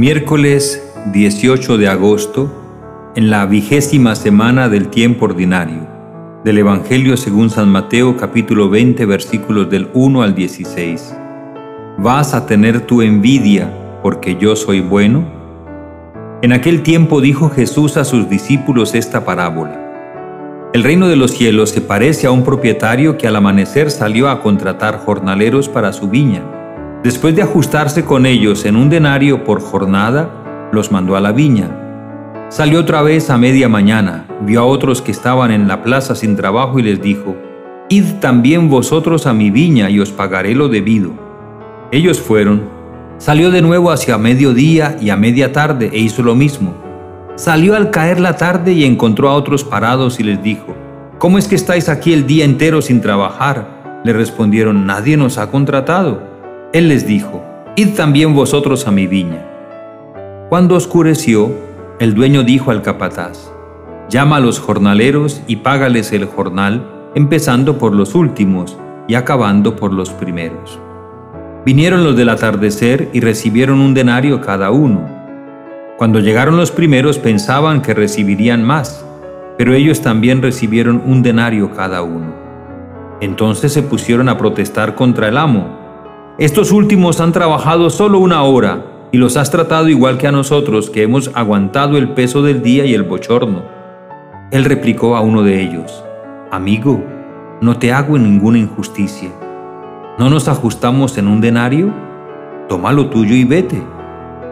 Miércoles 18 de agosto, en la vigésima semana del tiempo ordinario, del Evangelio según San Mateo capítulo 20 versículos del 1 al 16. ¿Vas a tener tu envidia porque yo soy bueno? En aquel tiempo dijo Jesús a sus discípulos esta parábola. El reino de los cielos se parece a un propietario que al amanecer salió a contratar jornaleros para su viña Después de ajustarse con ellos en un denario por jornada, los mandó a la viña. Salió otra vez a media mañana, vio a otros que estaban en la plaza sin trabajo y les dijo, Id también vosotros a mi viña y os pagaré lo debido. Ellos fueron. Salió de nuevo hacia mediodía y a media tarde e hizo lo mismo. Salió al caer la tarde y encontró a otros parados y les dijo, ¿Cómo es que estáis aquí el día entero sin trabajar? Le respondieron, nadie nos ha contratado. Él les dijo, Id también vosotros a mi viña. Cuando oscureció, el dueño dijo al capataz, Llama a los jornaleros y págales el jornal, empezando por los últimos y acabando por los primeros. Vinieron los del atardecer y recibieron un denario cada uno. Cuando llegaron los primeros pensaban que recibirían más, pero ellos también recibieron un denario cada uno. Entonces se pusieron a protestar contra el amo estos últimos han trabajado solo una hora y los has tratado igual que a nosotros que hemos aguantado el peso del día y el bochorno. Él replicó a uno de ellos, Amigo, no te hago ninguna injusticia. ¿No nos ajustamos en un denario? Toma lo tuyo y vete.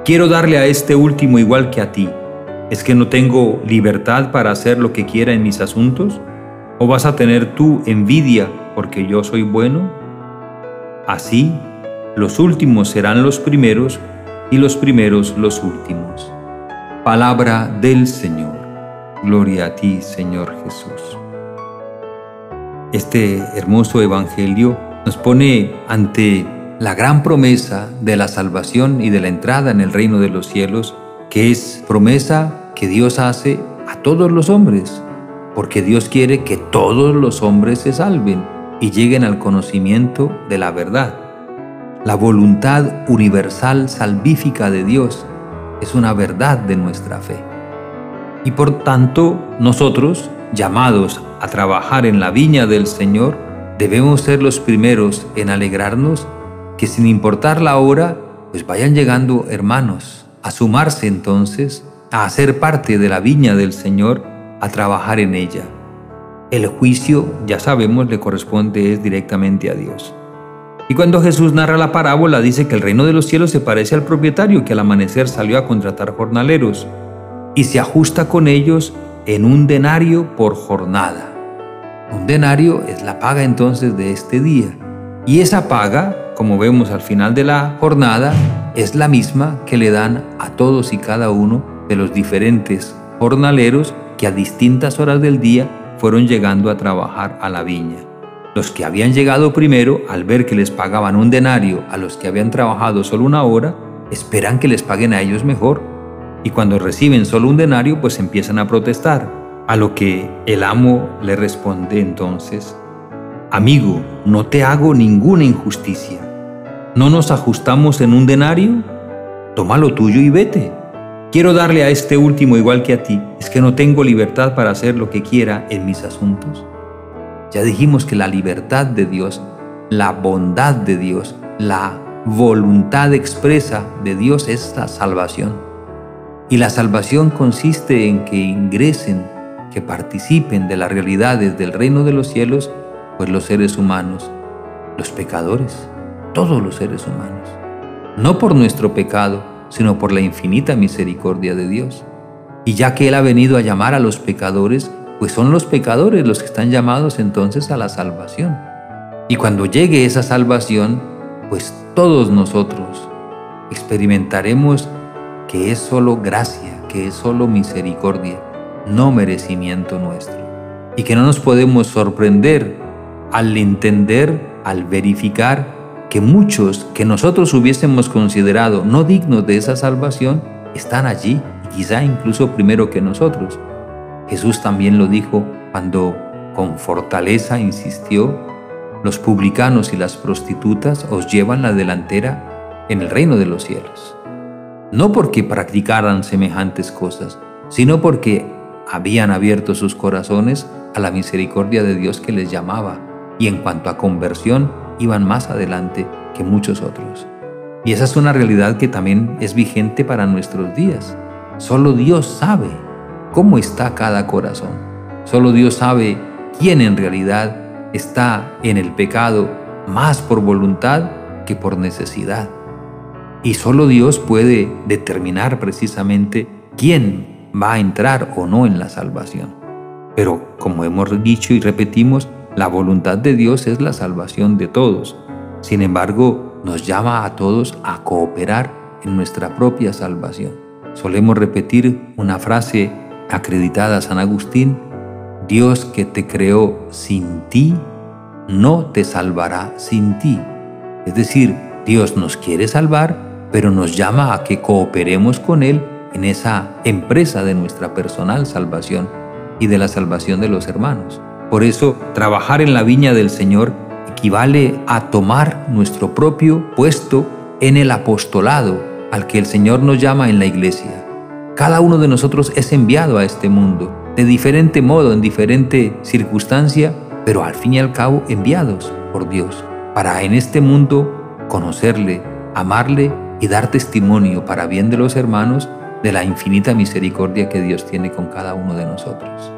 Quiero darle a este último igual que a ti. ¿Es que no tengo libertad para hacer lo que quiera en mis asuntos? ¿O vas a tener tú envidia porque yo soy bueno? Así los últimos serán los primeros y los primeros los últimos. Palabra del Señor. Gloria a ti, Señor Jesús. Este hermoso Evangelio nos pone ante la gran promesa de la salvación y de la entrada en el reino de los cielos, que es promesa que Dios hace a todos los hombres, porque Dios quiere que todos los hombres se salven y lleguen al conocimiento de la verdad. La voluntad universal salvífica de Dios es una verdad de nuestra fe. Y por tanto, nosotros, llamados a trabajar en la viña del Señor, debemos ser los primeros en alegrarnos que sin importar la hora, pues vayan llegando hermanos a sumarse entonces, a hacer parte de la viña del Señor, a trabajar en ella. El juicio, ya sabemos, le corresponde es directamente a Dios. Y cuando Jesús narra la parábola dice que el reino de los cielos se parece al propietario que al amanecer salió a contratar jornaleros y se ajusta con ellos en un denario por jornada. Un denario es la paga entonces de este día. Y esa paga, como vemos al final de la jornada, es la misma que le dan a todos y cada uno de los diferentes jornaleros que a distintas horas del día fueron llegando a trabajar a la viña. Los que habían llegado primero, al ver que les pagaban un denario a los que habían trabajado solo una hora, esperan que les paguen a ellos mejor. Y cuando reciben solo un denario, pues empiezan a protestar. A lo que el amo le responde entonces, Amigo, no te hago ninguna injusticia. ¿No nos ajustamos en un denario? Toma lo tuyo y vete. Quiero darle a este último igual que a ti. ¿Es que no tengo libertad para hacer lo que quiera en mis asuntos? Ya dijimos que la libertad de Dios, la bondad de Dios, la voluntad expresa de Dios es la salvación. Y la salvación consiste en que ingresen, que participen de las realidades del reino de los cielos, pues los seres humanos, los pecadores, todos los seres humanos. No por nuestro pecado, sino por la infinita misericordia de Dios. Y ya que Él ha venido a llamar a los pecadores, pues son los pecadores los que están llamados entonces a la salvación. Y cuando llegue esa salvación, pues todos nosotros experimentaremos que es solo gracia, que es solo misericordia, no merecimiento nuestro. Y que no nos podemos sorprender al entender, al verificar que muchos que nosotros hubiésemos considerado no dignos de esa salvación están allí, quizá incluso primero que nosotros. Jesús también lo dijo cuando con fortaleza insistió, los publicanos y las prostitutas os llevan la delantera en el reino de los cielos. no porque practicaran semejantes cosas, sino porque habían abierto sus corazones a la misericordia de Dios que les llamaba, y en cuanto a conversión, iban más adelante que muchos otros. Y esa es una realidad que también es vigente para nuestros días. Solo Dios sabe cómo está cada corazón. Solo Dios sabe quién en realidad está en el pecado más por voluntad que por necesidad. Y solo Dios puede determinar precisamente quién va a entrar o no en la salvación. Pero como hemos dicho y repetimos, la voluntad de Dios es la salvación de todos. Sin embargo, nos llama a todos a cooperar en nuestra propia salvación. Solemos repetir una frase acreditada San Agustín, Dios que te creó sin ti, no te salvará sin ti. Es decir, Dios nos quiere salvar, pero nos llama a que cooperemos con Él en esa empresa de nuestra personal salvación y de la salvación de los hermanos. Por eso, trabajar en la viña del Señor equivale a tomar nuestro propio puesto en el apostolado al que el Señor nos llama en la iglesia. Cada uno de nosotros es enviado a este mundo, de diferente modo, en diferente circunstancia, pero al fin y al cabo enviados por Dios, para en este mundo conocerle, amarle y dar testimonio para bien de los hermanos de la infinita misericordia que Dios tiene con cada uno de nosotros.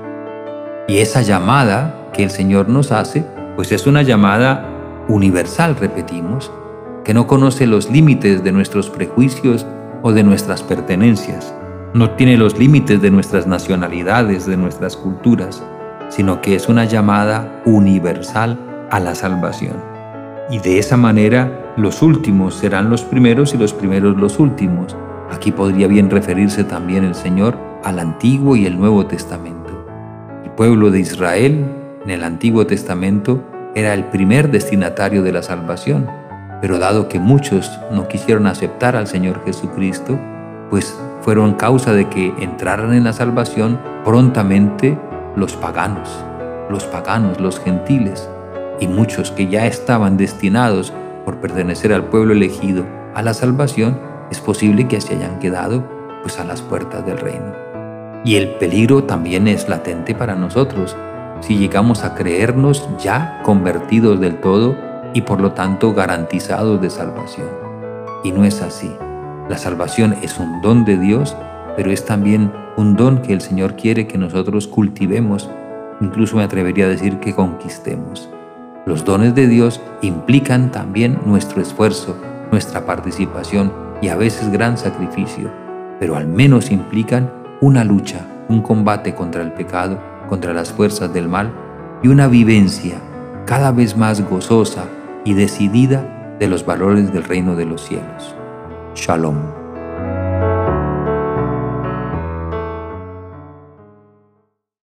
Y esa llamada que el Señor nos hace, pues es una llamada universal, repetimos, que no conoce los límites de nuestros prejuicios o de nuestras pertenencias, no tiene los límites de nuestras nacionalidades, de nuestras culturas, sino que es una llamada universal a la salvación. Y de esa manera los últimos serán los primeros y los primeros los últimos. Aquí podría bien referirse también el Señor al Antiguo y el Nuevo Testamento pueblo de Israel en el Antiguo Testamento era el primer destinatario de la salvación, pero dado que muchos no quisieron aceptar al Señor Jesucristo, pues fueron causa de que entraran en la salvación prontamente los paganos, los paganos, los gentiles, y muchos que ya estaban destinados por pertenecer al pueblo elegido a la salvación, es posible que se hayan quedado pues a las puertas del reino. Y el peligro también es latente para nosotros si llegamos a creernos ya convertidos del todo y por lo tanto garantizados de salvación. Y no es así. La salvación es un don de Dios, pero es también un don que el Señor quiere que nosotros cultivemos, incluso me atrevería a decir que conquistemos. Los dones de Dios implican también nuestro esfuerzo, nuestra participación y a veces gran sacrificio, pero al menos implican una lucha, un combate contra el pecado, contra las fuerzas del mal y una vivencia cada vez más gozosa y decidida de los valores del reino de los cielos. Shalom.